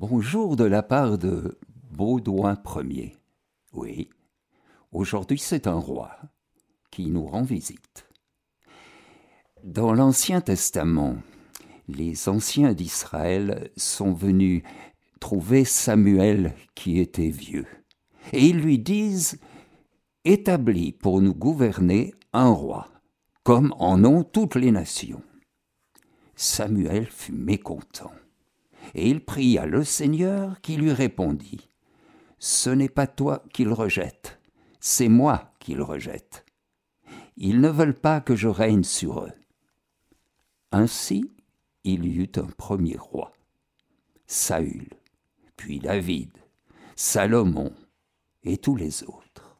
Bonjour de la part de Baudouin Ier. Oui, aujourd'hui c'est un roi qui nous rend visite. Dans l'Ancien Testament, les anciens d'Israël sont venus trouver Samuel qui était vieux. Et ils lui disent Établis pour nous gouverner un roi, comme en ont toutes les nations. Samuel fut mécontent et il pria le Seigneur qui lui répondit Ce n'est pas toi qu'il rejette, c'est moi qu'il rejette. Ils ne veulent pas que je règne sur eux. Ainsi, il y eut un premier roi, Saül, puis David, Salomon et tous les autres.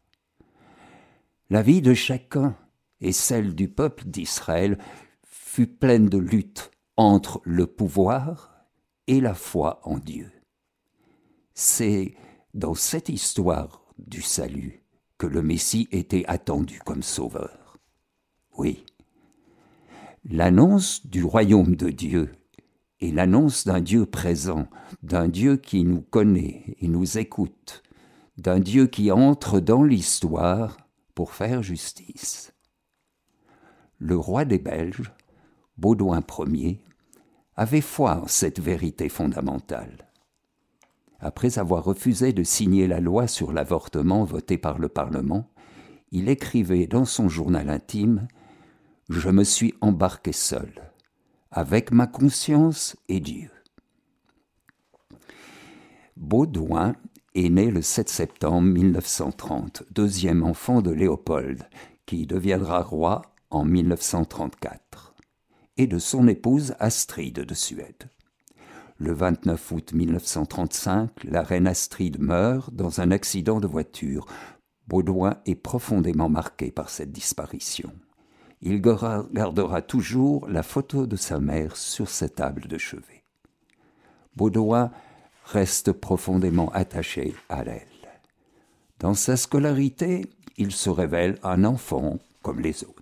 La vie de chacun et celle du peuple d'Israël fut pleine de lutte entre le pouvoir et la foi en Dieu. C'est dans cette histoire du salut que le Messie était attendu comme sauveur. Oui, l'annonce du royaume de Dieu et l'annonce d'un Dieu présent, d'un Dieu qui nous connaît et nous écoute, d'un Dieu qui entre dans l'histoire pour faire justice. Le roi des Belges, Baudouin Ier, avait foi en cette vérité fondamentale. Après avoir refusé de signer la loi sur l'avortement votée par le Parlement, il écrivait dans son journal intime Je me suis embarqué seul, avec ma conscience et Dieu. Baudouin est né le 7 septembre 1930, deuxième enfant de Léopold, qui deviendra roi en 1934 et de son épouse Astrid de Suède. Le 29 août 1935, la reine Astrid meurt dans un accident de voiture. Baudouin est profondément marqué par cette disparition. Il gardera toujours la photo de sa mère sur sa table de chevet. Baudouin reste profondément attaché à elle. Dans sa scolarité, il se révèle un enfant comme les autres.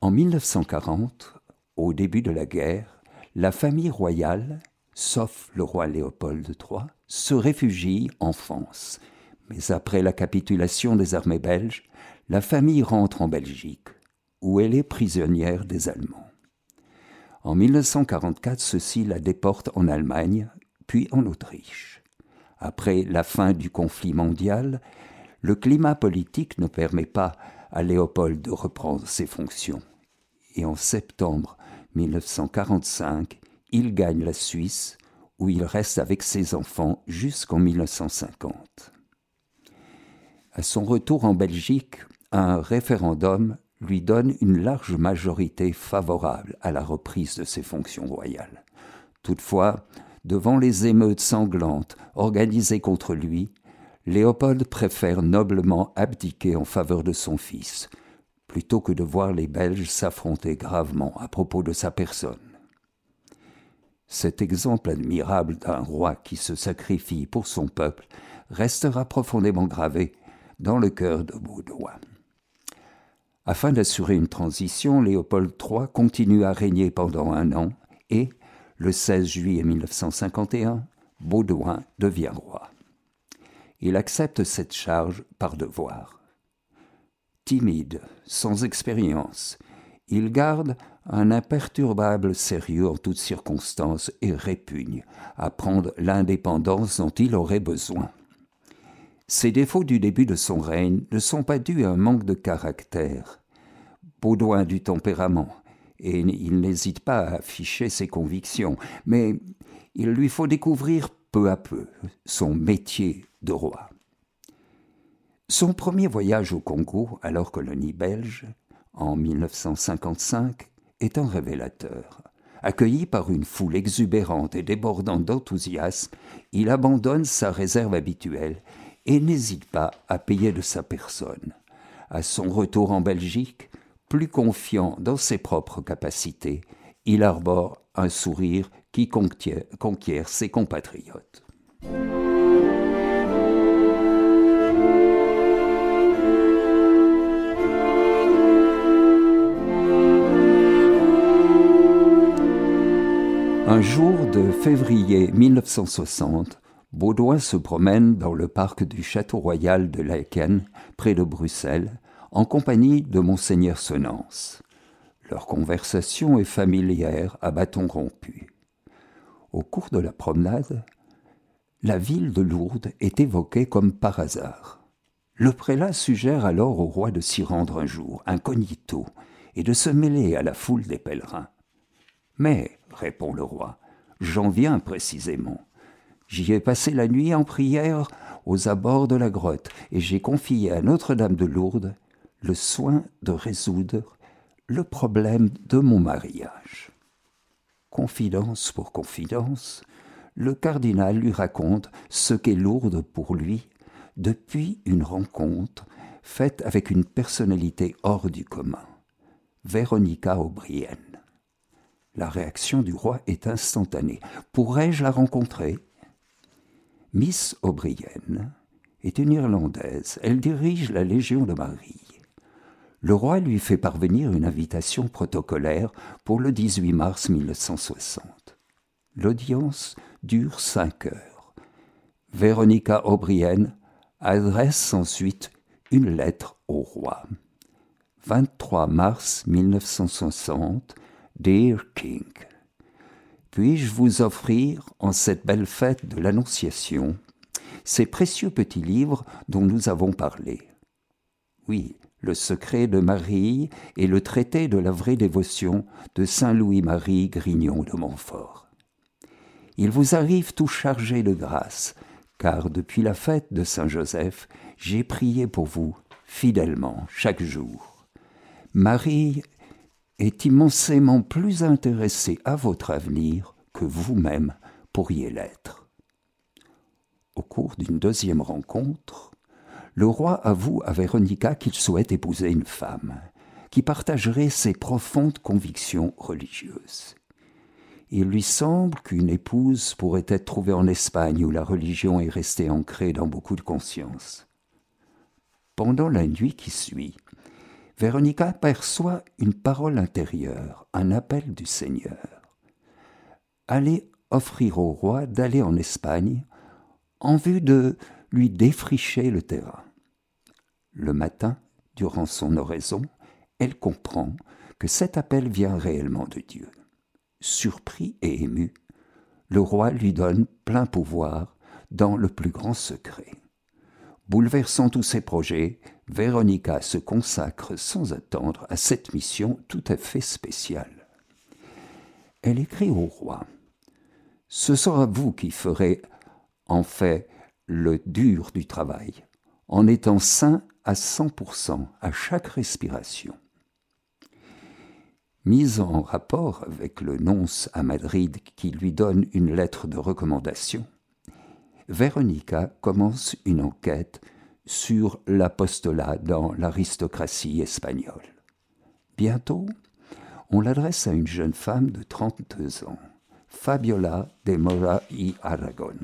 En 1940, au début de la guerre, la famille royale, sauf le roi Léopold III, se réfugie en France. Mais après la capitulation des armées belges, la famille rentre en Belgique, où elle est prisonnière des Allemands. En 1944, ceux-ci la déportent en Allemagne, puis en Autriche. Après la fin du conflit mondial, le climat politique ne permet pas à Léopold de reprendre ses fonctions. Et en septembre 1945, il gagne la Suisse, où il reste avec ses enfants jusqu'en 1950. À son retour en Belgique, un référendum lui donne une large majorité favorable à la reprise de ses fonctions royales. Toutefois, devant les émeutes sanglantes organisées contre lui, Léopold préfère noblement abdiquer en faveur de son fils, plutôt que de voir les Belges s'affronter gravement à propos de sa personne. Cet exemple admirable d'un roi qui se sacrifie pour son peuple restera profondément gravé dans le cœur de Baudouin. Afin d'assurer une transition, Léopold III continue à régner pendant un an et, le 16 juillet 1951, Baudouin devient roi. Il accepte cette charge par devoir. Timide, sans expérience, il garde un imperturbable sérieux en toutes circonstances et répugne à prendre l'indépendance dont il aurait besoin. Ces défauts du début de son règne ne sont pas dus à un manque de caractère. Baudouin du tempérament, et il n'hésite pas à afficher ses convictions, mais il lui faut découvrir peu à peu son métier de roi. Son premier voyage au Congo, alors colonie belge, en 1955, est un révélateur. Accueilli par une foule exubérante et débordante d'enthousiasme, il abandonne sa réserve habituelle et n'hésite pas à payer de sa personne. À son retour en Belgique, plus confiant dans ses propres capacités, il arbore un sourire qui conquiert ses compatriotes. Un jour de février 1960, Baudouin se promène dans le parc du Château Royal de Laeken, près de Bruxelles, en compagnie de Monseigneur Senance. Leur conversation est familière à bâton rompu. Au cours de la promenade, la ville de Lourdes est évoquée comme par hasard. Le prélat suggère alors au roi de s'y rendre un jour, incognito, et de se mêler à la foule des pèlerins. Mais, répond le roi, j'en viens précisément. J'y ai passé la nuit en prière aux abords de la grotte, et j'ai confié à Notre-Dame de Lourdes le soin de résoudre le problème de mon mariage. Confidence pour confidence, le cardinal lui raconte ce qu'est Lourdes pour lui depuis une rencontre faite avec une personnalité hors du commun, Véronica O'Brien. La réaction du roi est instantanée. Pourrais-je la rencontrer? Miss O'Brien est une Irlandaise. Elle dirige la Légion de Marie. Le roi lui fait parvenir une invitation protocolaire pour le 18 mars 1960. L'audience dure cinq heures. Véronica O'Brien adresse ensuite une lettre au roi. 23 mars 1960, Dear King. Puis-je vous offrir, en cette belle fête de l'Annonciation, ces précieux petits livres dont nous avons parlé? Oui, le secret de Marie et le traité de la vraie dévotion de Saint Louis-Marie Grignon de Montfort. Il vous arrive tout chargé de grâce, car depuis la fête de Saint Joseph, j'ai prié pour vous fidèlement chaque jour. Marie est immensément plus intéressé à votre avenir que vous-même pourriez l'être. Au cours d'une deuxième rencontre, le roi avoue à Véronica qu'il souhaite épouser une femme qui partagerait ses profondes convictions religieuses. Il lui semble qu'une épouse pourrait être trouvée en Espagne où la religion est restée ancrée dans beaucoup de consciences. Pendant la nuit qui suit, Véronica perçoit une parole intérieure, un appel du Seigneur. Allez offrir au roi d'aller en Espagne en vue de lui défricher le terrain. Le matin, durant son oraison, elle comprend que cet appel vient réellement de Dieu. Surpris et ému, le roi lui donne plein pouvoir dans le plus grand secret. Bouleversant tous ses projets, Véronica se consacre sans attendre à cette mission tout à fait spéciale. Elle écrit au roi Ce sera vous qui ferez, en fait, le dur du travail, en étant saint à 100% à chaque respiration. Mise en rapport avec le nonce à Madrid qui lui donne une lettre de recommandation, Véronica commence une enquête sur l'apostolat dans l'aristocratie espagnole. Bientôt, on l'adresse à une jeune femme de 32 ans, Fabiola de Mora y Aragon,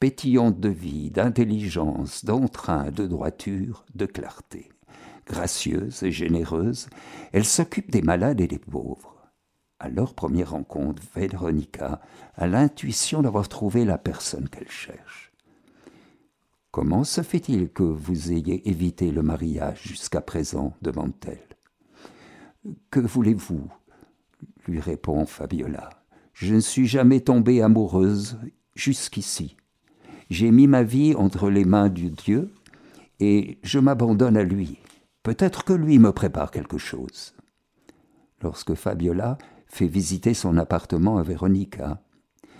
pétillante de vie, d'intelligence, d'entrain, de droiture, de clarté. Gracieuse et généreuse, elle s'occupe des malades et des pauvres à leur première rencontre, Véronica a l'intuition d'avoir trouvé la personne qu'elle cherche. Comment se fait-il que vous ayez évité le mariage jusqu'à présent? demande-t-elle. Que voulez-vous? lui répond Fabiola. Je ne suis jamais tombée amoureuse jusqu'ici. J'ai mis ma vie entre les mains du Dieu et je m'abandonne à lui. Peut-être que lui me prépare quelque chose. Lorsque Fabiola fait visiter son appartement à Véronica.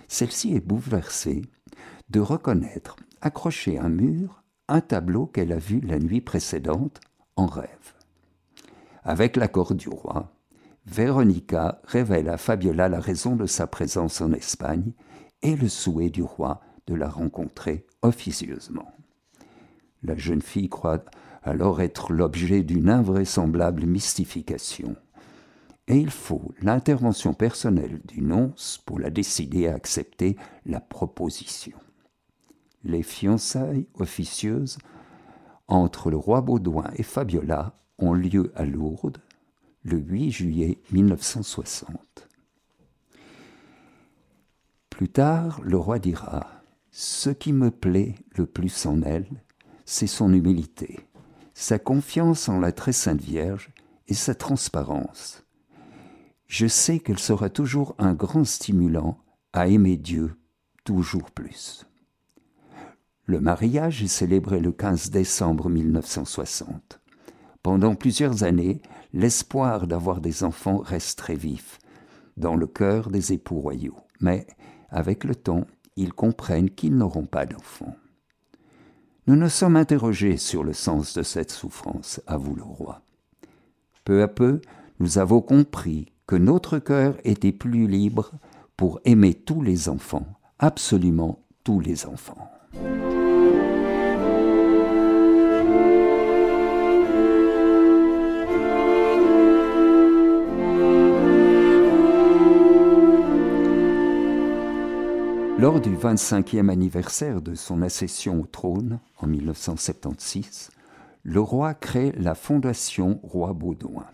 Celle-ci est bouleversée de reconnaître, accroché à un mur, un tableau qu'elle a vu la nuit précédente en rêve. Avec l'accord du roi, Véronica révèle à Fabiola la raison de sa présence en Espagne et le souhait du roi de la rencontrer officieusement. La jeune fille croit alors être l'objet d'une invraisemblable mystification et il faut l'intervention personnelle du nonce pour la décider à accepter la proposition. Les fiançailles officieuses entre le roi Baudouin et Fabiola ont lieu à Lourdes le 8 juillet 1960. Plus tard, le roi dira Ce qui me plaît le plus en elle, c'est son humilité, sa confiance en la très sainte Vierge et sa transparence. Je sais qu'elle sera toujours un grand stimulant à aimer Dieu toujours plus. Le mariage est célébré le 15 décembre 1960. Pendant plusieurs années, l'espoir d'avoir des enfants reste très vif dans le cœur des époux royaux. Mais avec le temps, ils comprennent qu'ils n'auront pas d'enfants. Nous nous sommes interrogés sur le sens de cette souffrance, avoue le roi. Peu à peu, nous avons compris que notre cœur était plus libre pour aimer tous les enfants, absolument tous les enfants. Lors du 25e anniversaire de son accession au trône, en 1976, le roi crée la Fondation Roi Baudouin,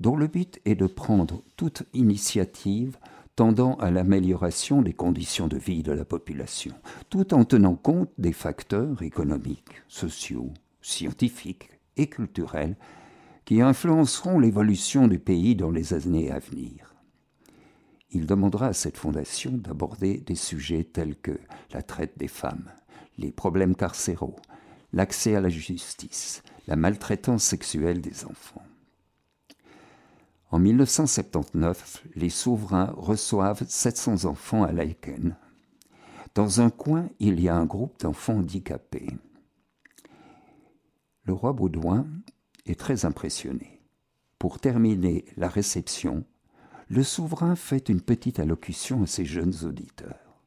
dont le but est de prendre toute initiative tendant à l'amélioration des conditions de vie de la population, tout en tenant compte des facteurs économiques, sociaux, scientifiques et culturels qui influenceront l'évolution du pays dans les années à venir il demandera à cette fondation d'aborder des sujets tels que la traite des femmes, les problèmes carcéraux, l'accès à la justice, la maltraitance sexuelle des enfants. En 1979, les souverains reçoivent 700 enfants à Laeken. Dans un coin, il y a un groupe d'enfants handicapés. Le roi Baudouin est très impressionné. Pour terminer la réception, le souverain fait une petite allocution à ses jeunes auditeurs.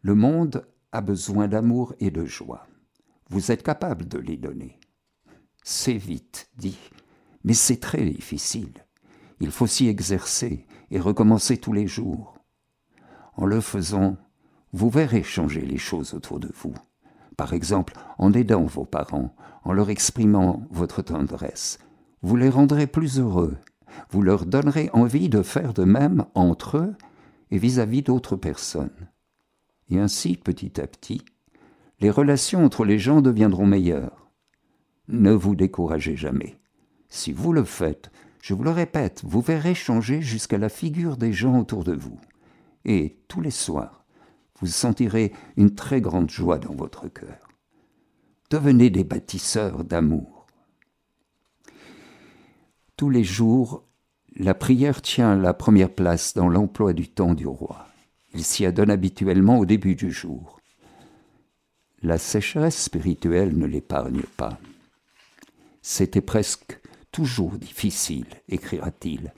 Le monde a besoin d'amour et de joie. Vous êtes capable de les donner. C'est vite dit, mais c'est très difficile. Il faut s'y exercer et recommencer tous les jours. En le faisant, vous verrez changer les choses autour de vous. Par exemple, en aidant vos parents, en leur exprimant votre tendresse, vous les rendrez plus heureux vous leur donnerez envie de faire de même entre eux et vis-à-vis d'autres personnes. Et ainsi, petit à petit, les relations entre les gens deviendront meilleures. Ne vous découragez jamais. Si vous le faites, je vous le répète, vous verrez changer jusqu'à la figure des gens autour de vous. Et tous les soirs, vous sentirez une très grande joie dans votre cœur. Devenez des bâtisseurs d'amour tous les jours, la prière tient la première place dans l'emploi du temps du roi. Il s'y adonne habituellement au début du jour. La sécheresse spirituelle ne l'épargne pas. C'était presque toujours difficile, écrira-t-il,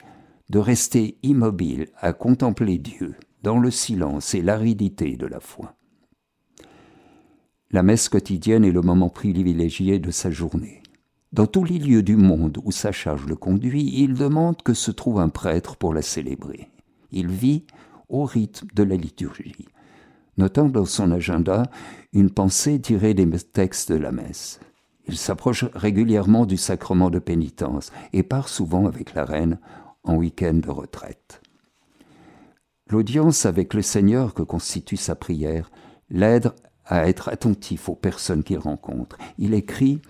de rester immobile à contempler Dieu dans le silence et l'aridité de la foi. La messe quotidienne est le moment privilégié de sa journée. Dans tous les lieux du monde où sa charge le conduit, il demande que se trouve un prêtre pour la célébrer. Il vit au rythme de la liturgie, notant dans son agenda une pensée tirée des textes de la messe. Il s'approche régulièrement du sacrement de pénitence et part souvent avec la reine en week-end de retraite. L'audience avec le Seigneur que constitue sa prière l'aide à être attentif aux personnes qu'il rencontre. Il écrit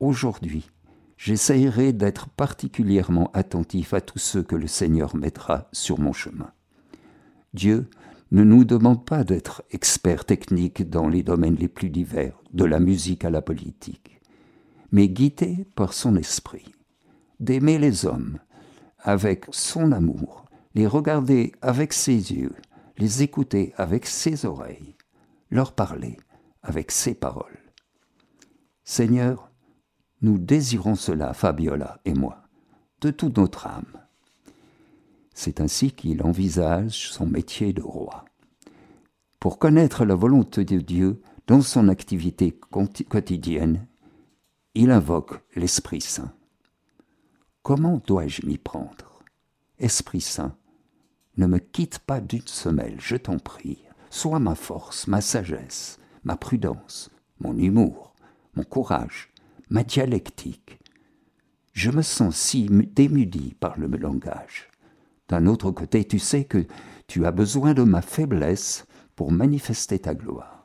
Aujourd'hui, j'essayerai d'être particulièrement attentif à tous ceux que le Seigneur mettra sur mon chemin. Dieu ne nous demande pas d'être experts techniques dans les domaines les plus divers, de la musique à la politique, mais guidés par son esprit, d'aimer les hommes avec son amour, les regarder avec ses yeux, les écouter avec ses oreilles, leur parler avec ses paroles. Seigneur, nous désirons cela, Fabiola et moi, de toute notre âme. C'est ainsi qu'il envisage son métier de roi. Pour connaître la volonté de Dieu dans son activité quotidienne, il invoque l'Esprit Saint. Comment dois-je m'y prendre? Esprit Saint, ne me quitte pas d'une semelle, je t'en prie. Sois ma force, ma sagesse, ma prudence, mon humour, mon courage, ma dialectique. Je me sens si démudi par le langage. D'un autre côté, tu sais que Tu as besoin de ma faiblesse pour manifester ta gloire.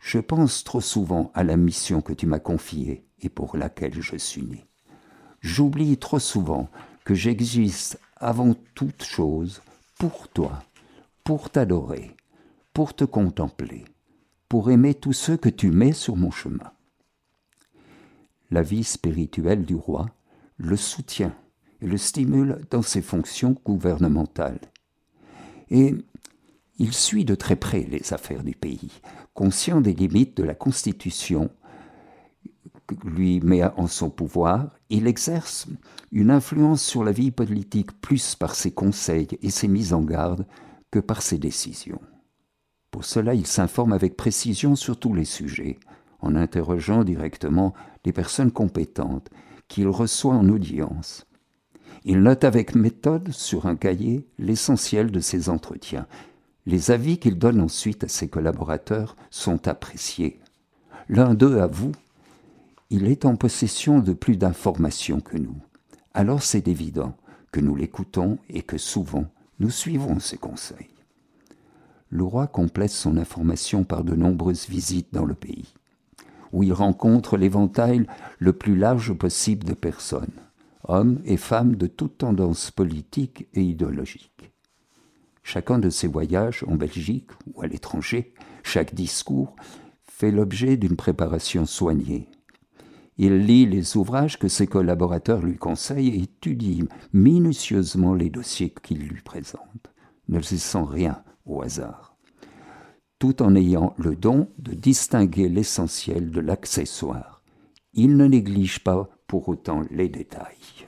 Je pense trop souvent à la mission que tu m'as confiée et pour laquelle je suis né. J'oublie trop souvent que j'existe avant toute chose pour toi, pour t'adorer, pour te contempler, pour aimer tous ceux que tu mets sur mon chemin. La vie spirituelle du roi le soutient et le stimule dans ses fonctions gouvernementales. Et il suit de très près les affaires du pays, conscient des limites de la Constitution que lui met en son pouvoir, il exerce une influence sur la vie politique plus par ses conseils et ses mises en garde que par ses décisions. Pour cela, il s'informe avec précision sur tous les sujets, en interrogeant directement les personnes compétentes qu'il reçoit en audience. Il note avec méthode sur un cahier l'essentiel de ses entretiens. Les avis qu'il donne ensuite à ses collaborateurs sont appréciés. L'un d'eux avoue il est en possession de plus d'informations que nous. Alors c'est évident que nous l'écoutons et que souvent nous suivons ses conseils. Le roi complète son information par de nombreuses visites dans le pays, où il rencontre l'éventail le plus large possible de personnes, hommes et femmes de toutes tendances politiques et idéologiques. Chacun de ses voyages en Belgique ou à l'étranger, chaque discours, fait l'objet d'une préparation soignée, il lit les ouvrages que ses collaborateurs lui conseillent et étudie minutieusement les dossiers qu'il lui présente, ne laissant rien au hasard, tout en ayant le don de distinguer l'essentiel de l'accessoire. Il ne néglige pas pour autant les détails.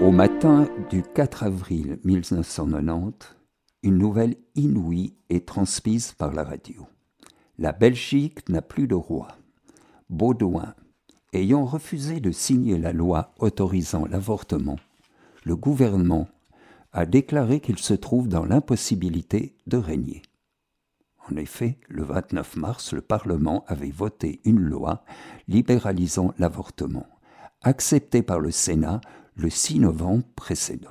Au matin du 4 avril 1990, une nouvelle inouïe est transmise par la radio. La Belgique n'a plus de roi. Baudouin, ayant refusé de signer la loi autorisant l'avortement, le gouvernement a déclaré qu'il se trouve dans l'impossibilité de régner. En effet, le 29 mars, le Parlement avait voté une loi libéralisant l'avortement, acceptée par le Sénat le 6 novembre précédent.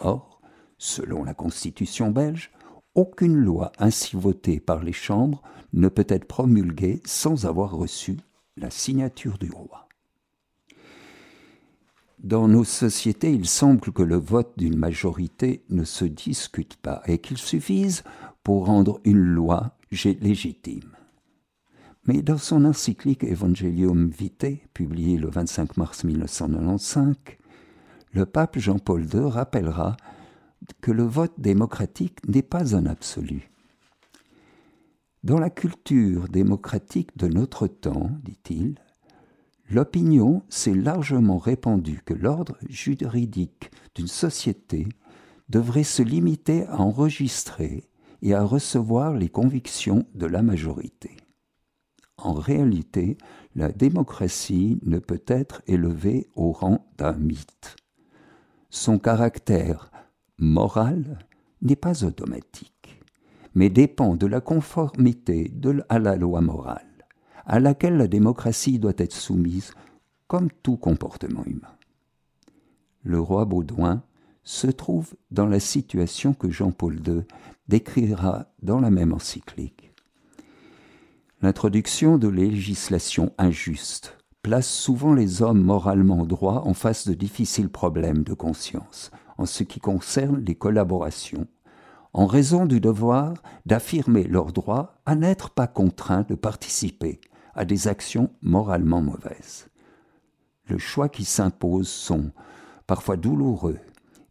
Or, selon la Constitution belge, aucune loi ainsi votée par les chambres ne peut être promulguée sans avoir reçu la signature du roi. Dans nos sociétés, il semble que le vote d'une majorité ne se discute pas et qu'il suffise pour rendre une loi légitime. Mais dans son encyclique Evangelium Vitae, publié le 25 mars 1995, le pape Jean-Paul II rappellera que le vote démocratique n'est pas un absolu. Dans la culture démocratique de notre temps, dit-il, l'opinion s'est largement répandue que l'ordre juridique d'une société devrait se limiter à enregistrer et à recevoir les convictions de la majorité. En réalité, la démocratie ne peut être élevée au rang d'un mythe son caractère moral n'est pas automatique, mais dépend de la conformité à la loi morale, à laquelle la démocratie doit être soumise comme tout comportement humain. Le roi Baudouin se trouve dans la situation que Jean-Paul II décrira dans la même encyclique. L'introduction de législation injuste place souvent les hommes moralement droits en face de difficiles problèmes de conscience en ce qui concerne les collaborations, en raison du devoir d'affirmer leur droit à n'être pas contraints de participer à des actions moralement mauvaises. Le choix qui s'impose sont parfois douloureux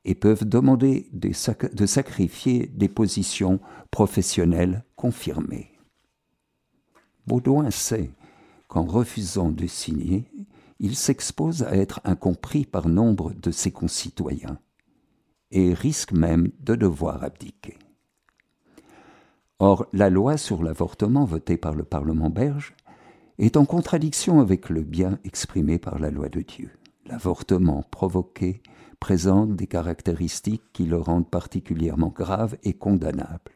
et peuvent demander de sacrifier des positions professionnelles confirmées. Baudouin sait qu'en refusant de signer, il s'expose à être incompris par nombre de ses concitoyens et risque même de devoir abdiquer. Or, la loi sur l'avortement votée par le Parlement belge est en contradiction avec le bien exprimé par la loi de Dieu. L'avortement provoqué présente des caractéristiques qui le rendent particulièrement grave et condamnable.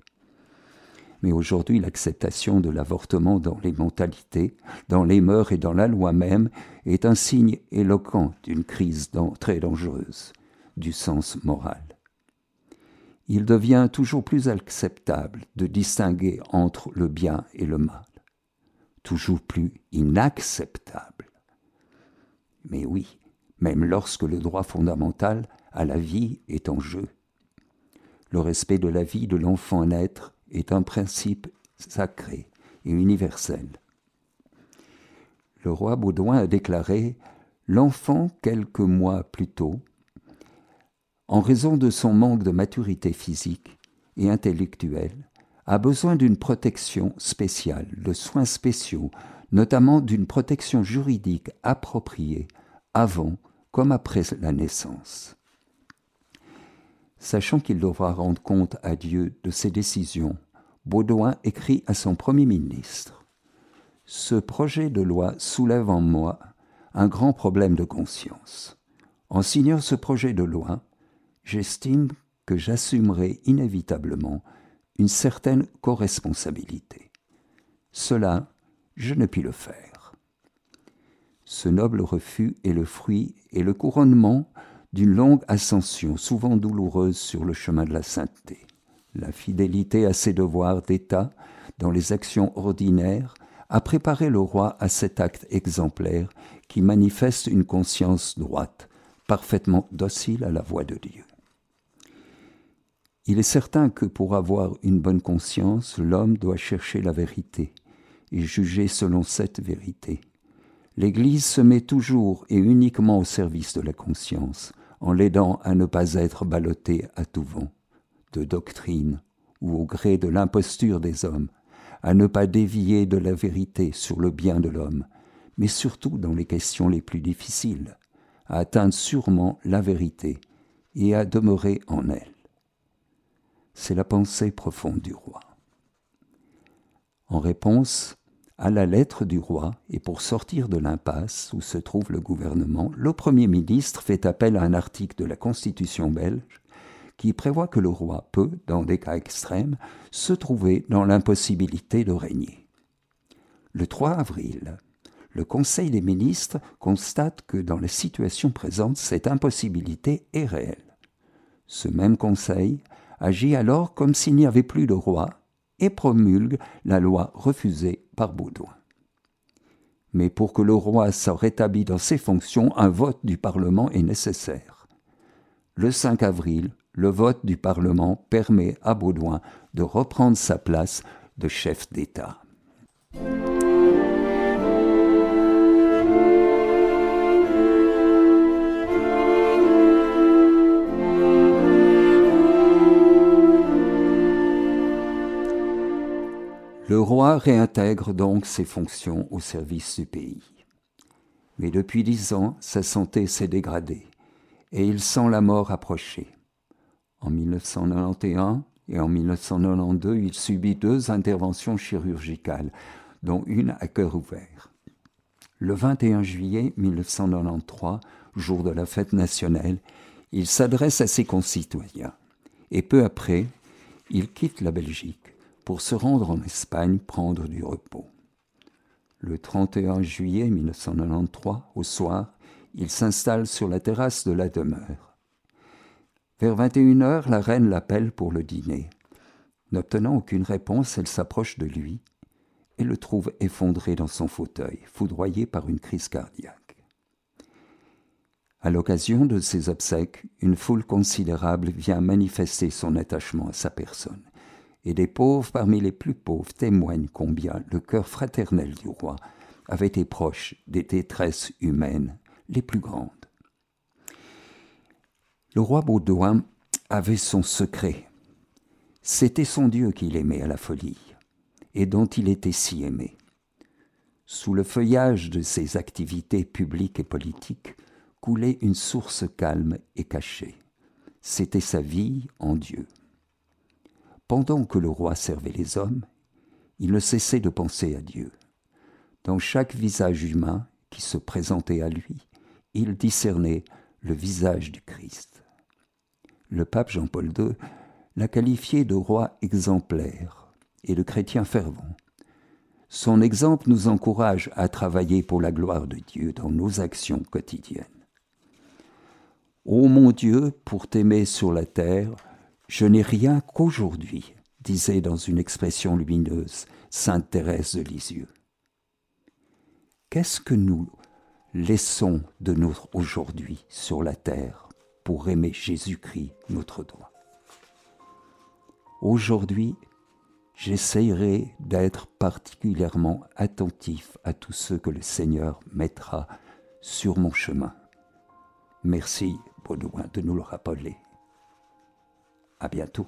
mais aujourd'hui l'acceptation de l'avortement dans les mentalités, dans les mœurs et dans la loi même est un signe éloquent d'une crise très dangereuse du sens moral. Il devient toujours plus acceptable de distinguer entre le bien et le mal, toujours plus inacceptable. Mais oui, même lorsque le droit fondamental à la vie est en jeu. Le respect de la vie de l'enfant naître est un principe sacré et universel. Le roi Baudouin a déclaré L'enfant, quelques mois plus tôt, en raison de son manque de maturité physique et intellectuelle, a besoin d'une protection spéciale, de soins spéciaux, notamment d'une protection juridique appropriée avant comme après la naissance. Sachant qu'il devra rendre compte à Dieu de ses décisions, Baudouin écrit à son Premier ministre Ce projet de loi soulève en moi un grand problème de conscience. En signant ce projet de loi, j'estime que j'assumerai inévitablement une certaine co-responsabilité. Cela, je ne puis le faire. Ce noble refus est le fruit et le couronnement d'une longue ascension, souvent douloureuse sur le chemin de la sainteté. La fidélité à ses devoirs d'État dans les actions ordinaires a préparé le roi à cet acte exemplaire qui manifeste une conscience droite, parfaitement docile à la voix de Dieu. Il est certain que pour avoir une bonne conscience, l'homme doit chercher la vérité et juger selon cette vérité. L'Église se met toujours et uniquement au service de la conscience, en l'aidant à ne pas être ballotté à tout vent, de doctrine ou au gré de l'imposture des hommes, à ne pas dévier de la vérité sur le bien de l'homme, mais surtout dans les questions les plus difficiles, à atteindre sûrement la vérité et à demeurer en elle. C'est la pensée profonde du roi. En réponse, à la lettre du roi, et pour sortir de l'impasse où se trouve le gouvernement, le Premier ministre fait appel à un article de la Constitution belge qui prévoit que le roi peut, dans des cas extrêmes, se trouver dans l'impossibilité de régner. Le 3 avril, le Conseil des ministres constate que dans la situation présente, cette impossibilité est réelle. Ce même Conseil agit alors comme s'il n'y avait plus de roi et promulgue la loi refusée par Baudouin. Mais pour que le roi soit rétabli dans ses fonctions, un vote du Parlement est nécessaire. Le 5 avril, le vote du Parlement permet à Baudouin de reprendre sa place de chef d'État. Le roi réintègre donc ses fonctions au service du pays. Mais depuis dix ans, sa santé s'est dégradée et il sent la mort approcher. En 1991 et en 1992, il subit deux interventions chirurgicales, dont une à cœur ouvert. Le 21 juillet 1993, jour de la fête nationale, il s'adresse à ses concitoyens et peu après, il quitte la Belgique pour se rendre en Espagne prendre du repos. Le 31 juillet 1993, au soir, il s'installe sur la terrasse de la demeure. Vers 21 heures, la reine l'appelle pour le dîner. N'obtenant aucune réponse, elle s'approche de lui et le trouve effondré dans son fauteuil, foudroyé par une crise cardiaque. À l'occasion de ces obsèques, une foule considérable vient manifester son attachement à sa personne et des pauvres parmi les plus pauvres témoignent combien le cœur fraternel du roi avait été proche des détresses humaines les plus grandes. Le roi Baudouin avait son secret. C'était son Dieu qu'il aimait à la folie, et dont il était si aimé. Sous le feuillage de ses activités publiques et politiques coulait une source calme et cachée. C'était sa vie en Dieu. Pendant que le roi servait les hommes, il ne cessait de penser à Dieu. Dans chaque visage humain qui se présentait à lui, il discernait le visage du Christ. Le pape Jean-Paul II l'a qualifié de roi exemplaire, et de chrétien fervent. Son exemple nous encourage à travailler pour la gloire de Dieu dans nos actions quotidiennes. Ô mon Dieu, pour t'aimer sur la terre, je n'ai rien qu'aujourd'hui, disait dans une expression lumineuse Sainte Thérèse de Lisieux. Qu'est-ce que nous laissons de notre aujourd'hui sur la terre pour aimer Jésus-Christ, notre droit? Aujourd'hui, j'essayerai d'être particulièrement attentif à tout ce que le Seigneur mettra sur mon chemin. Merci, Baudouin, de nous le rappeler. À bientôt.